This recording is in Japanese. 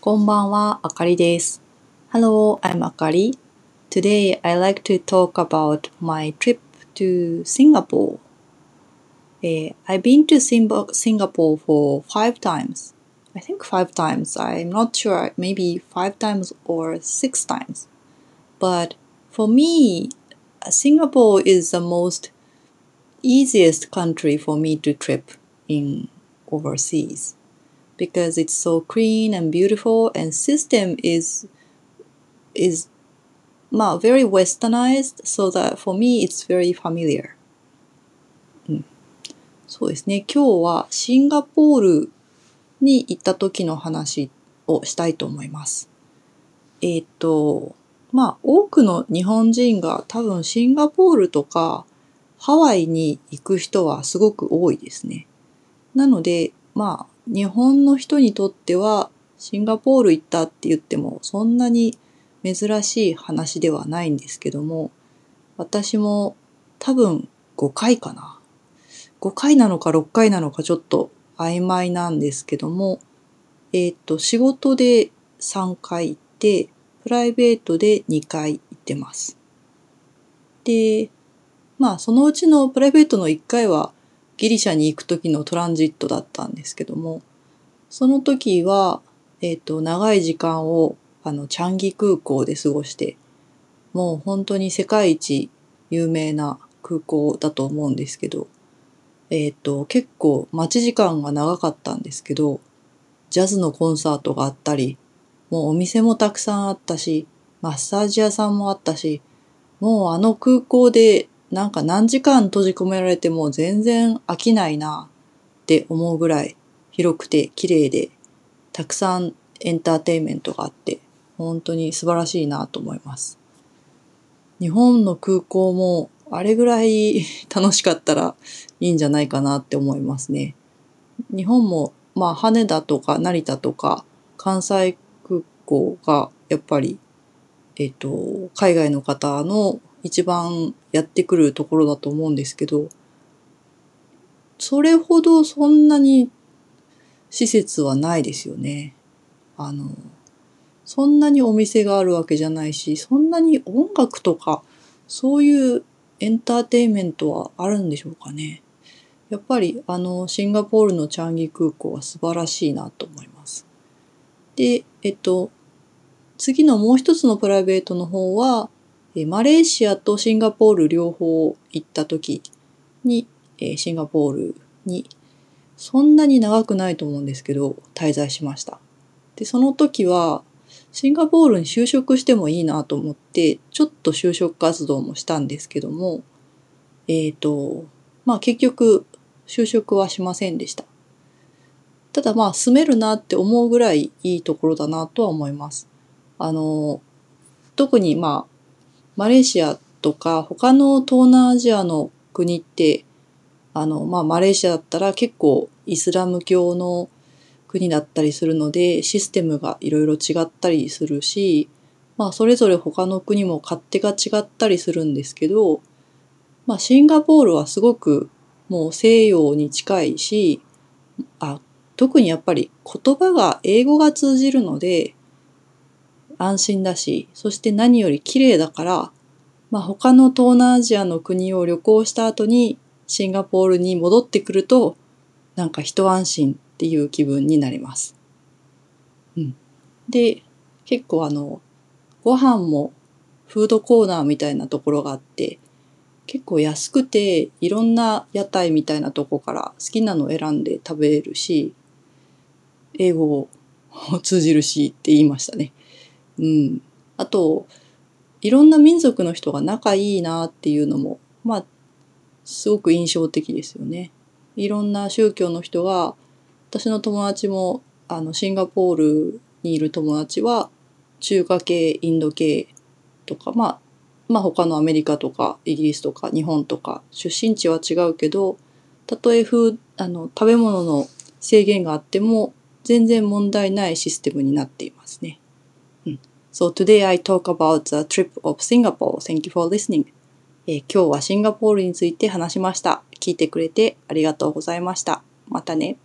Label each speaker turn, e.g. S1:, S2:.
S1: こんばんは、あかりです。Hello, I'm Akari. Today I like to talk about my trip to Singapore. Uh, I've been to Singapore for five times. I think five times. I'm not sure, maybe five times or six times. But for me, Singapore is the most easiest country for me to trip in overseas Because it's so clean and beautiful and system is is まあ very westernized so that for me it's very familiar、うん、そうですね今日はシンガポールに行った時の話をしたいと思いますえっ、とまあ多くの日本人が多分シンガポールとかハワイに行く人はすごく多いですね。なのでまあ日本の人にとってはシンガポール行ったって言ってもそんなに珍しい話ではないんですけども私も多分5回かな5回なのか6回なのかちょっと曖昧なんですけどもえっ、と仕事で3回行ってプライベートで2回行ってます。で、まあそのうちのプライベートの1回はギリシャに行く時のトランジットだったんですけども、その時は、えっ、と、長い時間をあの、チャンギ空港で過ごして、もう本当に世界一有名な空港だと思うんですけど、えっ、と、結構待ち時間が長かったんですけど、ジャズのコンサートがあったり、もうお店もたくさんあったし、マッサージ屋さんもあったし、もうあの空港でなんか何時間閉じ込められても全然飽きないなって思うぐらい広くて綺麗でたくさんエンターテインメントがあって本当に素晴らしいなと思います。日本の空港もあれぐらい楽しかったらいいんじゃないかなって思いますね。日本もまあ羽田とか成田とか関西構がやっぱり、えっ、と、海外の方の一番やってくるところだと思うんですけど、それほどそんなに施設はないですよね。あの、そんなにお店があるわけじゃないし、そんなに音楽とか、そういうエンターテインメントはあるんでしょうかね。やっぱりあのシンガポールのチャンギ空港は素晴らしいなと思います。で、えっと、次のもう一つのプライベートの方は、マレーシアとシンガポール両方行った時に、えシンガポールにそんなに長くないと思うんですけど、滞在しました。で、その時は、シンガポールに就職してもいいなと思って、ちょっと就職活動もしたんですけども、えっ、ー、と、まあ結局、就職はしませんでした。ただまあ住めるなって思うぐらいいいところだなとは思います。あの、特にまあ、マレーシアとか他の東南アジアの国って、あの、まあ、マレーシアだったら結構イスラム教の国だったりするので、システムがいろいろ違ったりするし、まあ、それぞれ他の国も勝手が違ったりするんですけど、まあ、シンガポールはすごくもう西洋に近いし、あ、特にやっぱり言葉が英語が通じるので、安心だし、そして何より綺麗だから、まあ、他の東南アジアの国を旅行した後にシンガポールに戻ってくると、なんか一安心っていう気分になります。うん。で、結構あの、ご飯もフードコーナーみたいなところがあって、結構安くていろんな屋台みたいなとこから好きなのを選んで食べれるし、英語を通じるしって言いましたね。うん。あと、いろんな民族の人が仲いいなっていうのも、まあ、すごく印象的ですよね。いろんな宗教の人が、私の友達も、あの、シンガポールにいる友達は、中華系、インド系とか、まあ、まあ他のアメリカとかイギリスとか日本とか出身地は違うけど、たとえ風、あの、食べ物の制限があっても全然問題ないシステムになっていますね。うん So today I talk about the trip of Singapore. Thank you for listening. えー、今日はシンガポールについて話しました。聞いてくれてありがとうございました。またね。